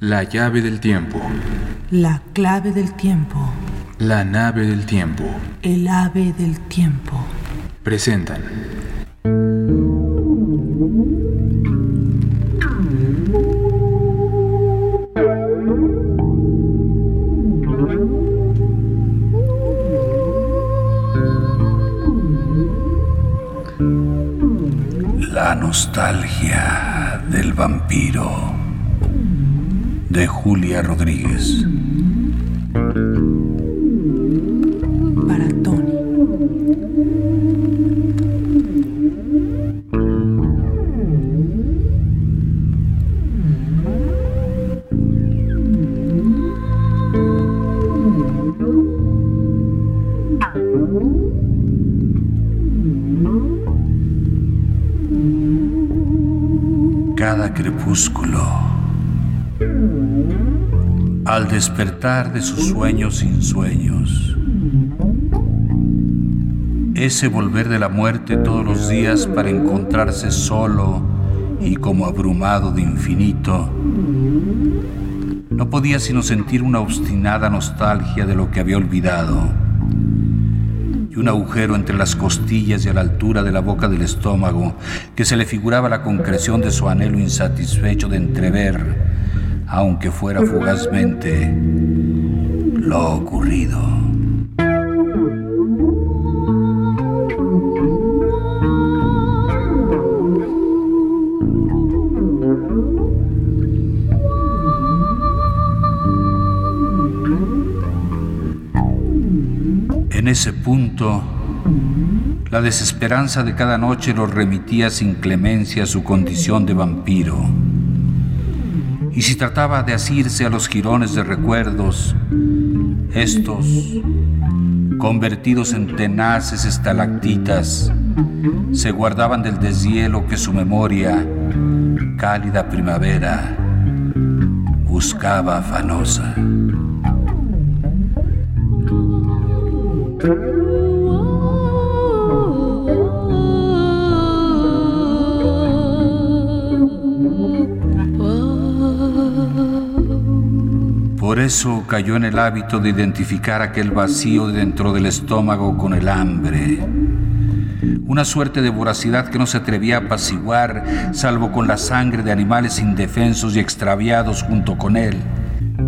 La llave del tiempo. La clave del tiempo. La nave del tiempo. El ave del tiempo. Presentan. La nostalgia del vampiro de Julia Rodríguez. Para Tony. Cada crepúsculo, al despertar de sus sueños sin sueños, ese volver de la muerte todos los días para encontrarse solo y como abrumado de infinito, no podía sino sentir una obstinada nostalgia de lo que había olvidado y un agujero entre las costillas y a la altura de la boca del estómago que se le figuraba la concreción de su anhelo insatisfecho de entrever, aunque fuera fugazmente, lo ocurrido. En ese punto, la desesperanza de cada noche los remitía sin clemencia a su condición de vampiro. Y si trataba de asirse a los jirones de recuerdos, estos, convertidos en tenaces estalactitas, se guardaban del deshielo que su memoria, cálida primavera, buscaba afanosa. Por eso cayó en el hábito de identificar aquel vacío dentro del estómago con el hambre. Una suerte de voracidad que no se atrevía a apaciguar salvo con la sangre de animales indefensos y extraviados junto con él,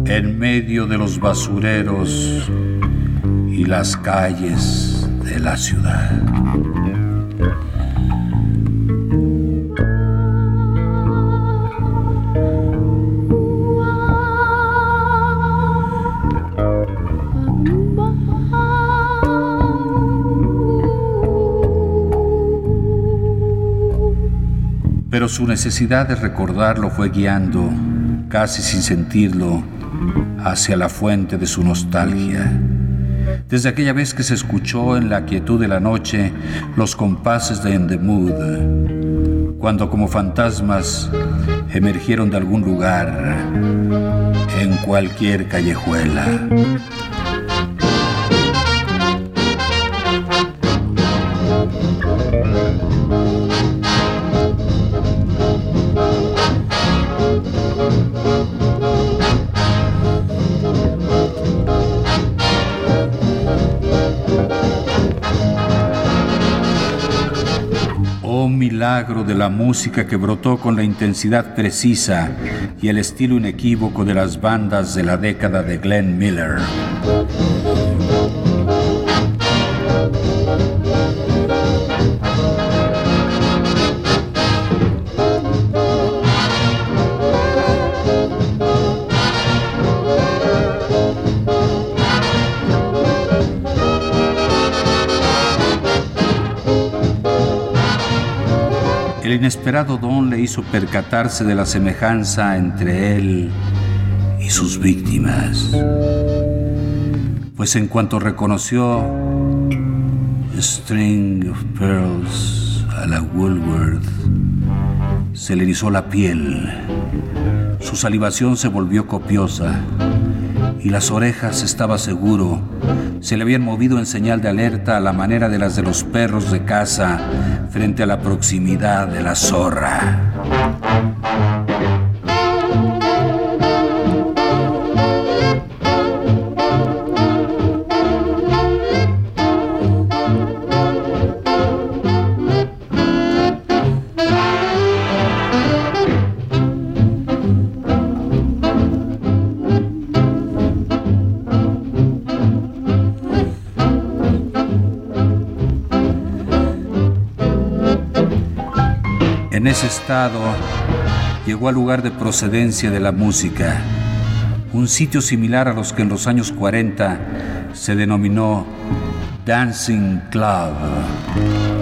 en medio de los basureros y las calles de la ciudad. Su necesidad de recordarlo fue guiando, casi sin sentirlo, hacia la fuente de su nostalgia. Desde aquella vez que se escuchó en la quietud de la noche los compases de In cuando como fantasmas emergieron de algún lugar en cualquier callejuela. Milagro de la música que brotó con la intensidad precisa y el estilo inequívoco de las bandas de la década de Glenn Miller. Inesperado don le hizo percatarse de la semejanza entre él y sus víctimas. Pues en cuanto reconoció String of Pearls a la Woolworth, se le erizó la piel. Su salivación se volvió copiosa y las orejas, estaba seguro, se le habían movido en señal de alerta a la manera de las de los perros de caza frente a la proximidad de la zorra. En ese estado llegó al lugar de procedencia de la música, un sitio similar a los que en los años 40 se denominó Dancing Club.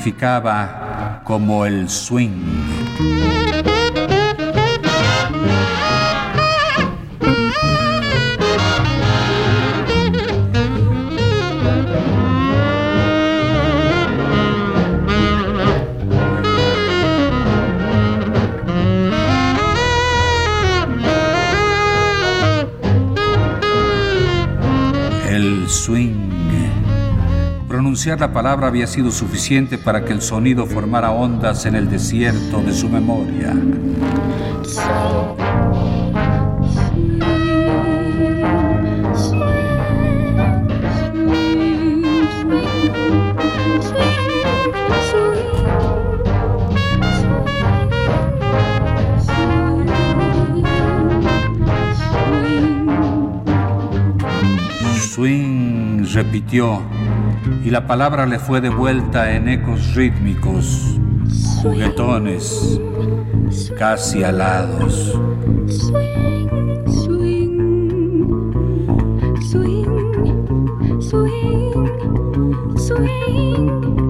Identificaba como el swing. Pronunciar la palabra había sido suficiente para que el sonido formara ondas en el desierto de su memoria. Swing repitió y la palabra le fue devuelta en ecos rítmicos, juguetones, casi alados. El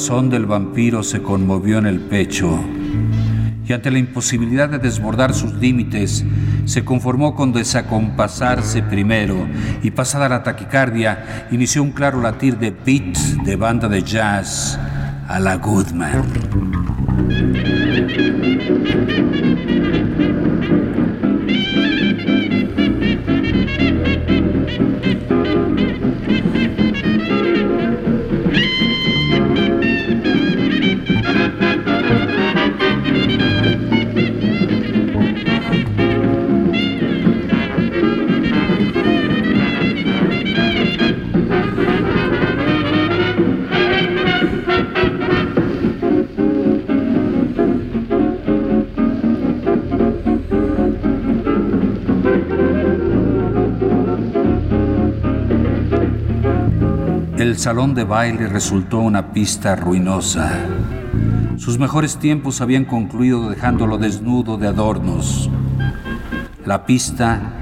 corazón del vampiro se conmovió en el pecho y ante la imposibilidad de desbordar sus límites, se conformó con desacompasarse primero y pasada la taquicardia, inició un claro latir de beat de banda de jazz a la Goodman. Salón de baile resultó una pista ruinosa. Sus mejores tiempos habían concluido dejándolo desnudo de adornos. La pista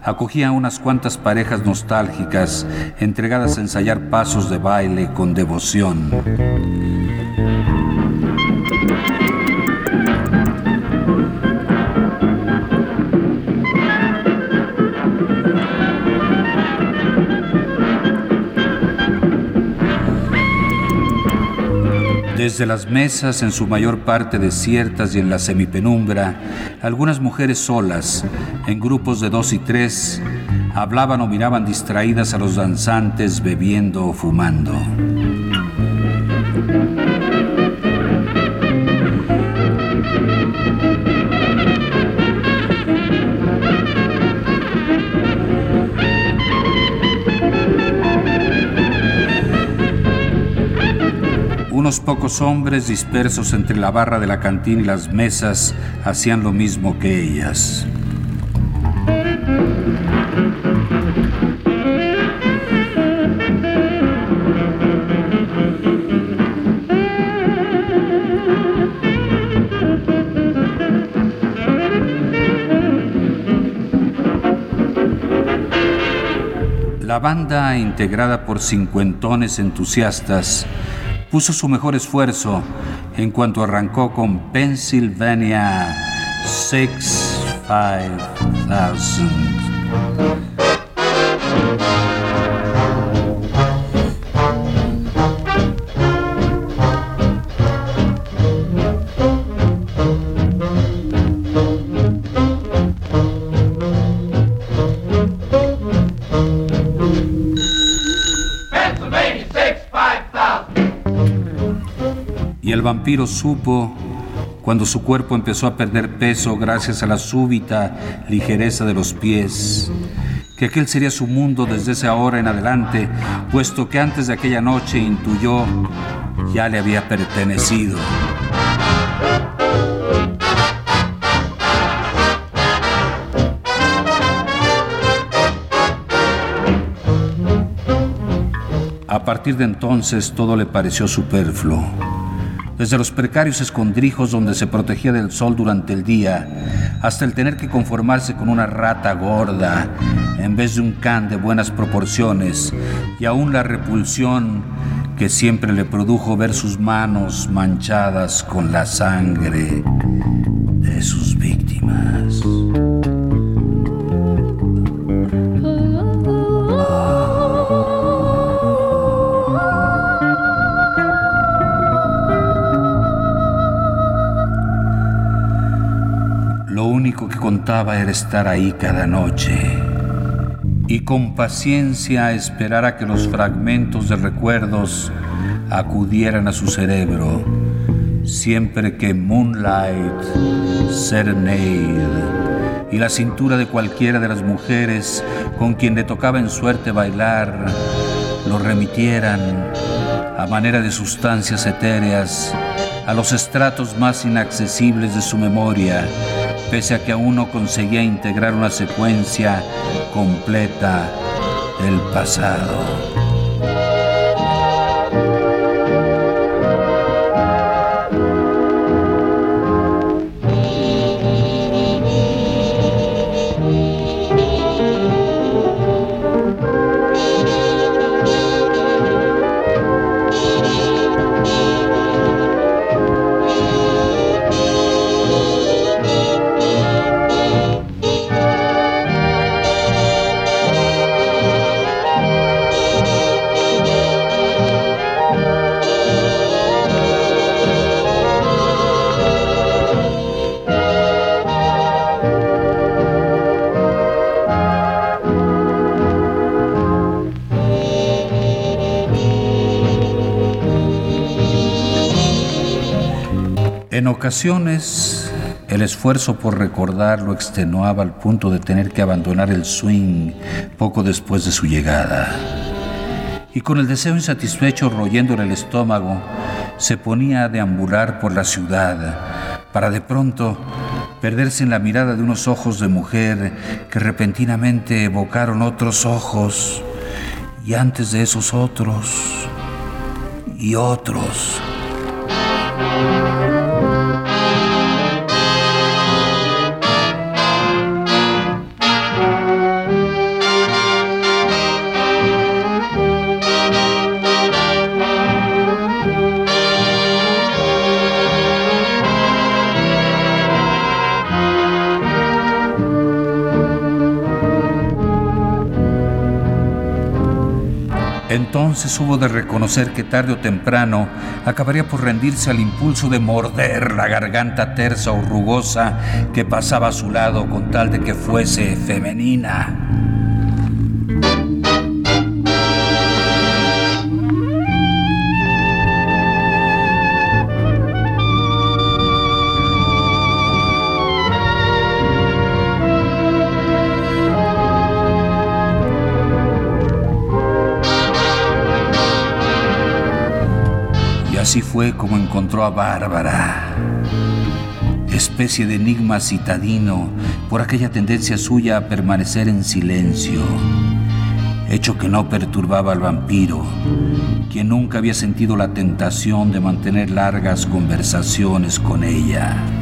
acogía a unas cuantas parejas nostálgicas entregadas a ensayar pasos de baile con devoción. Desde las mesas, en su mayor parte desiertas y en la semipenumbra, algunas mujeres solas, en grupos de dos y tres, hablaban o miraban distraídas a los danzantes bebiendo o fumando. Unos pocos hombres dispersos entre la barra de la cantina y las mesas hacían lo mismo que ellas. La banda, integrada por cincuentones entusiastas, puso su mejor esfuerzo en cuanto arrancó con Pennsylvania 65000. Pennsylvania 65000. Vampiro supo, cuando su cuerpo empezó a perder peso gracias a la súbita ligereza de los pies, que aquel sería su mundo desde esa hora en adelante, puesto que antes de aquella noche intuyó ya le había pertenecido. A partir de entonces todo le pareció superfluo. Desde los precarios escondrijos donde se protegía del sol durante el día, hasta el tener que conformarse con una rata gorda en vez de un can de buenas proporciones, y aún la repulsión que siempre le produjo ver sus manos manchadas con la sangre de sus víctimas. Contaba era estar ahí cada noche y con paciencia esperar a que los fragmentos de recuerdos acudieran a su cerebro, siempre que Moonlight, Serenade y la cintura de cualquiera de las mujeres con quien le tocaba en suerte bailar lo remitieran a manera de sustancias etéreas a los estratos más inaccesibles de su memoria pese a que aún no conseguía integrar una secuencia completa del pasado. Ocasiones, el esfuerzo por recordar lo extenuaba al punto de tener que abandonar el swing poco después de su llegada. Y con el deseo insatisfecho royéndole el estómago, se ponía a deambular por la ciudad para de pronto perderse en la mirada de unos ojos de mujer que repentinamente evocaron otros ojos y antes de esos otros y otros. Entonces hubo de reconocer que tarde o temprano acabaría por rendirse al impulso de morder la garganta tersa o rugosa que pasaba a su lado con tal de que fuese femenina. Así fue como encontró a Bárbara, especie de enigma citadino por aquella tendencia suya a permanecer en silencio, hecho que no perturbaba al vampiro, quien nunca había sentido la tentación de mantener largas conversaciones con ella.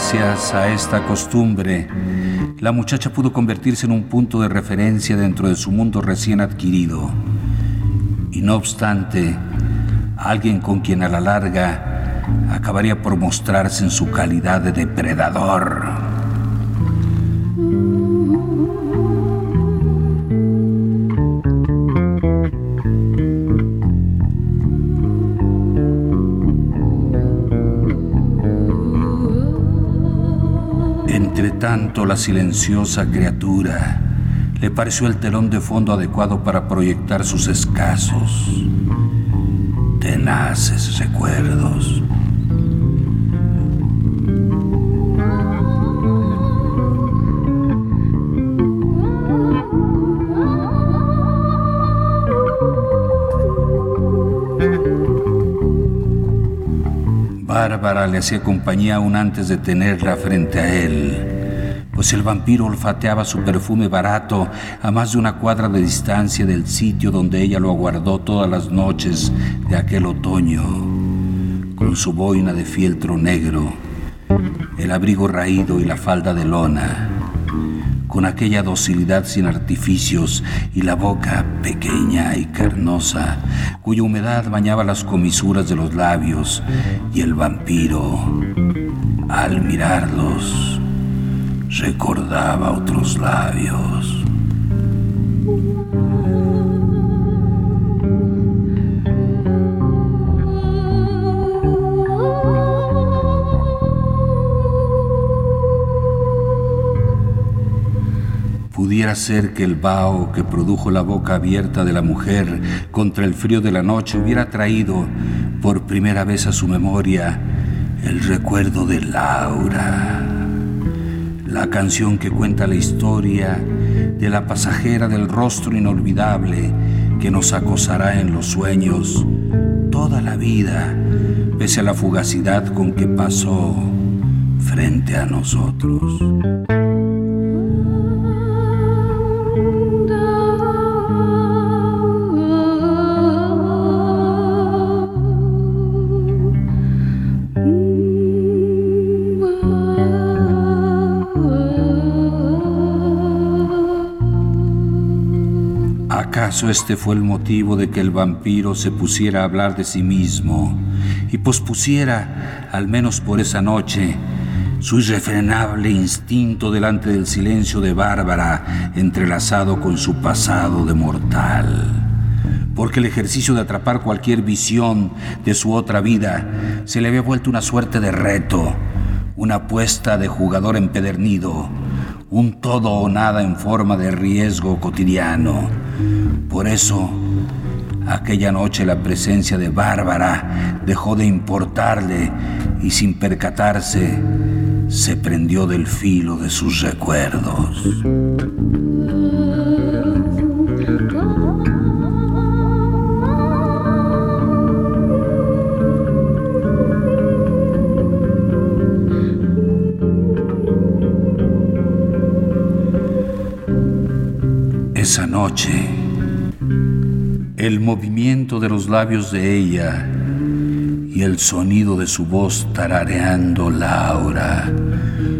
Gracias a esta costumbre, la muchacha pudo convertirse en un punto de referencia dentro de su mundo recién adquirido. Y no obstante, alguien con quien a la larga acabaría por mostrarse en su calidad de depredador. Tanto, la silenciosa criatura le pareció el telón de fondo adecuado para proyectar sus escasos, tenaces recuerdos. Bárbara le hacía compañía aún antes de tenerla frente a él, pues el vampiro olfateaba su perfume barato a más de una cuadra de distancia del sitio donde ella lo aguardó todas las noches de aquel otoño, con su boina de fieltro negro, el abrigo raído y la falda de lona con aquella docilidad sin artificios y la boca pequeña y carnosa, cuya humedad bañaba las comisuras de los labios, y el vampiro, al mirarlos, recordaba otros labios. pudiera ser que el vaho que produjo la boca abierta de la mujer contra el frío de la noche hubiera traído por primera vez a su memoria el recuerdo de Laura, la canción que cuenta la historia de la pasajera del rostro inolvidable que nos acosará en los sueños toda la vida, pese a la fugacidad con que pasó frente a nosotros. ¿Acaso este fue el motivo de que el vampiro se pusiera a hablar de sí mismo y pospusiera, al menos por esa noche, su irrefrenable instinto delante del silencio de Bárbara entrelazado con su pasado de mortal? Porque el ejercicio de atrapar cualquier visión de su otra vida se le había vuelto una suerte de reto, una apuesta de jugador empedernido, un todo o nada en forma de riesgo cotidiano por eso, aquella noche la presencia de Bárbara dejó de importarle y sin percatarse se prendió del filo de sus recuerdos. Esa noche, el movimiento de los labios de ella y el sonido de su voz tarareando Laura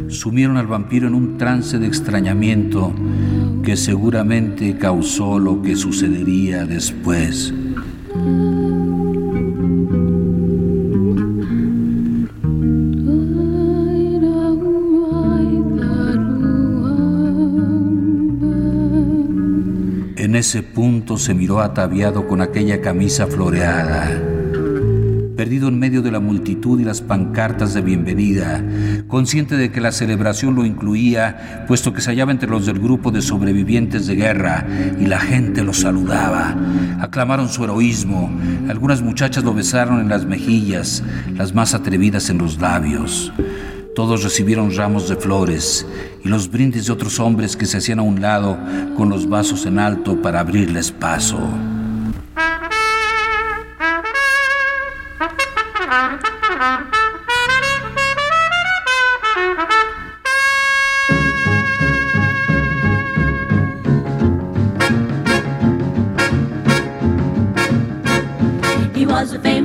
sumieron al vampiro en un trance de extrañamiento que seguramente causó lo que sucedería después. Ese punto se miró ataviado con aquella camisa floreada, perdido en medio de la multitud y las pancartas de bienvenida, consciente de que la celebración lo incluía, puesto que se hallaba entre los del grupo de sobrevivientes de guerra y la gente lo saludaba. Aclamaron su heroísmo, algunas muchachas lo besaron en las mejillas, las más atrevidas en los labios. Todos recibieron ramos de flores y los brindis de otros hombres que se hacían a un lado con los vasos en alto para abrirles paso.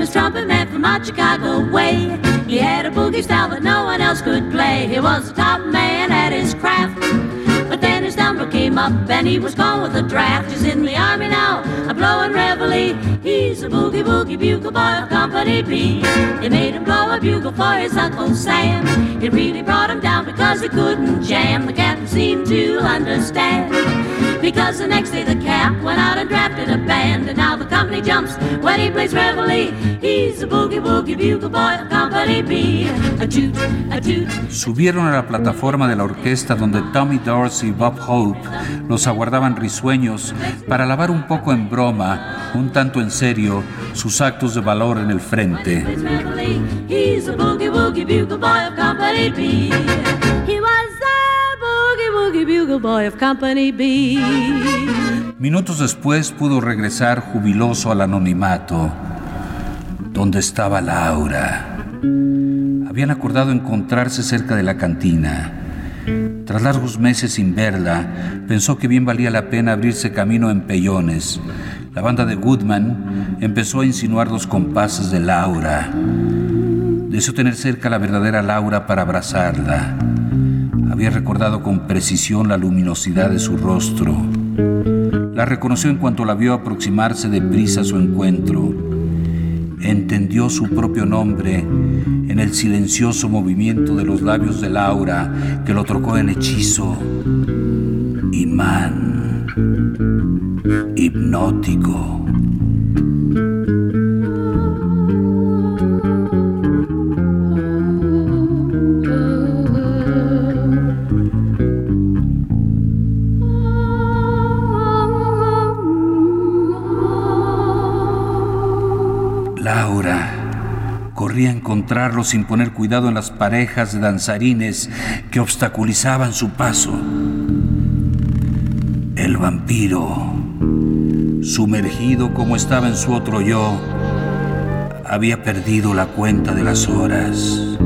A trumpet man from Chicago way. He had a boogie style that no one else could play. He was the up and he was gone with the draft. He's in the army now, a blowing reveille. He's a boogie boogie bugle boy of Company B. They made him blow a bugle for his Uncle Sam. It really brought him down because he couldn't jam. The captain seemed to understand. Because the next day the cap went out and drafted a band, and now the company jumps when he plays reveille. He's a boogie boogie bugle boy Subieron a la plataforma de la orquesta donde Tommy Dorsey y Bob Hope los aguardaban risueños para lavar un poco en broma, un tanto en serio, sus actos de valor en el frente. Minutos después pudo regresar jubiloso al anonimato. ¿Dónde estaba Laura? Habían acordado encontrarse cerca de la cantina. Tras largos meses sin verla, pensó que bien valía la pena abrirse camino en Pellones. La banda de Goodman empezó a insinuar los compases de Laura. Deseó tener cerca a la verdadera Laura para abrazarla. Había recordado con precisión la luminosidad de su rostro. La reconoció en cuanto la vio aproximarse deprisa a su encuentro. Entendió su propio nombre en el silencioso movimiento de los labios de Laura que lo trocó en hechizo, imán, hipnótico. Encontrarlo sin poner cuidado en las parejas de danzarines que obstaculizaban su paso. El vampiro, sumergido como estaba en su otro yo, había perdido la cuenta de las horas.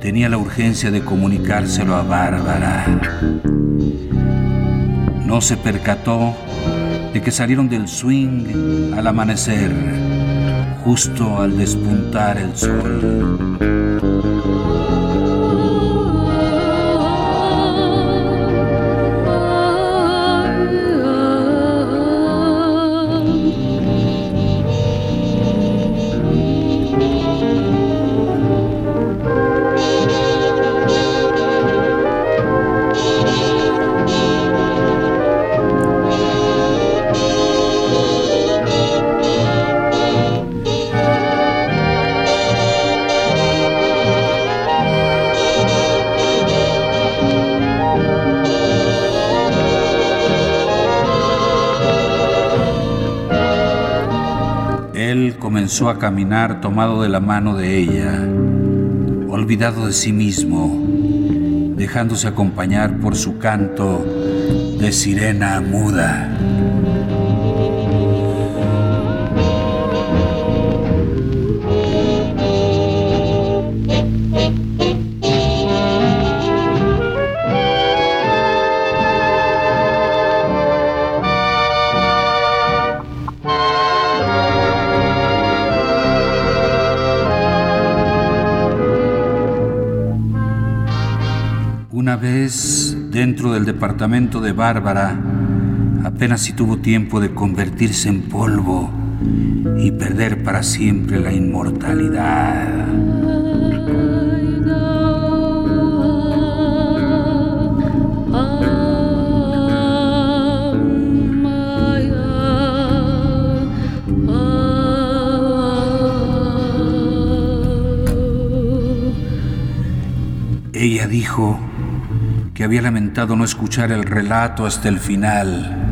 Tenía la urgencia de comunicárselo a Bárbara. No se percató de que salieron del swing al amanecer, justo al despuntar el sol. Él comenzó a caminar tomado de la mano de ella, olvidado de sí mismo, dejándose acompañar por su canto de sirena muda. Vez dentro del departamento de Bárbara, apenas si tuvo tiempo de convertirse en polvo y perder para siempre la inmortalidad. Ella dijo había lamentado no escuchar el relato hasta el final.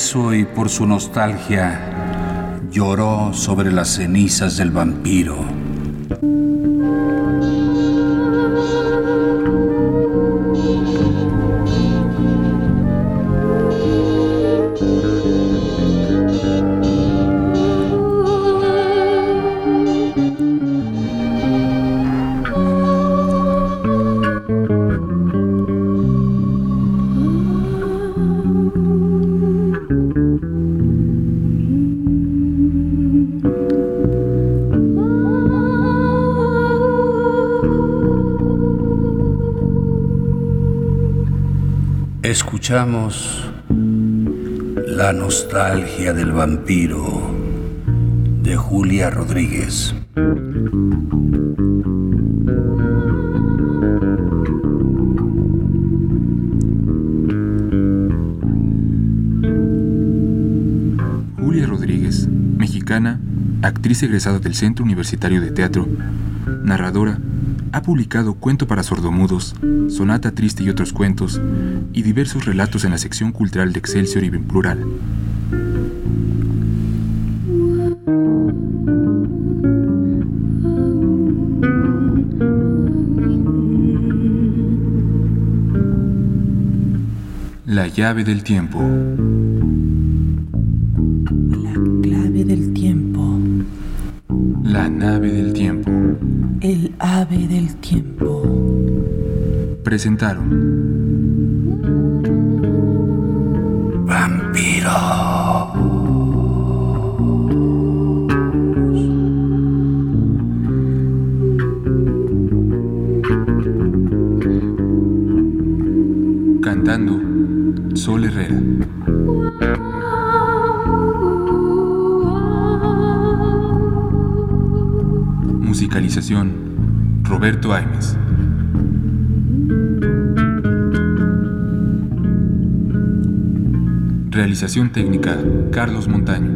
Y por su nostalgia lloró sobre las cenizas del vampiro. Escuchamos La nostalgia del vampiro de Julia Rodríguez. Julia Rodríguez, mexicana, actriz egresada del Centro Universitario de Teatro, narradora, ha publicado Cuento para sordomudos, Sonata Triste y otros cuentos, y diversos relatos en la sección cultural de Excelsior y Plural. La llave del tiempo. La clave del tiempo. La nave del tiempo. El ave del tiempo. Presentaron Musicalización Roberto Aimes. Realización técnica Carlos Montaño.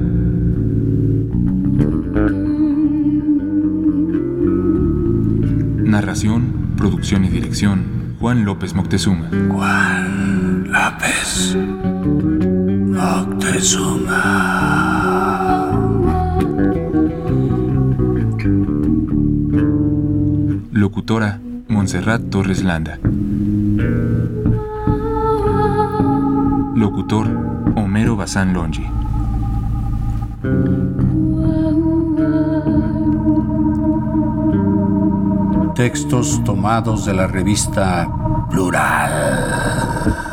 Narración, producción y dirección Juan López Moctezuma. Juan López Moctezuma. Locutora Montserrat Torres Landa. Locutor Homero Bazán Longi. Textos tomados de la revista Plural.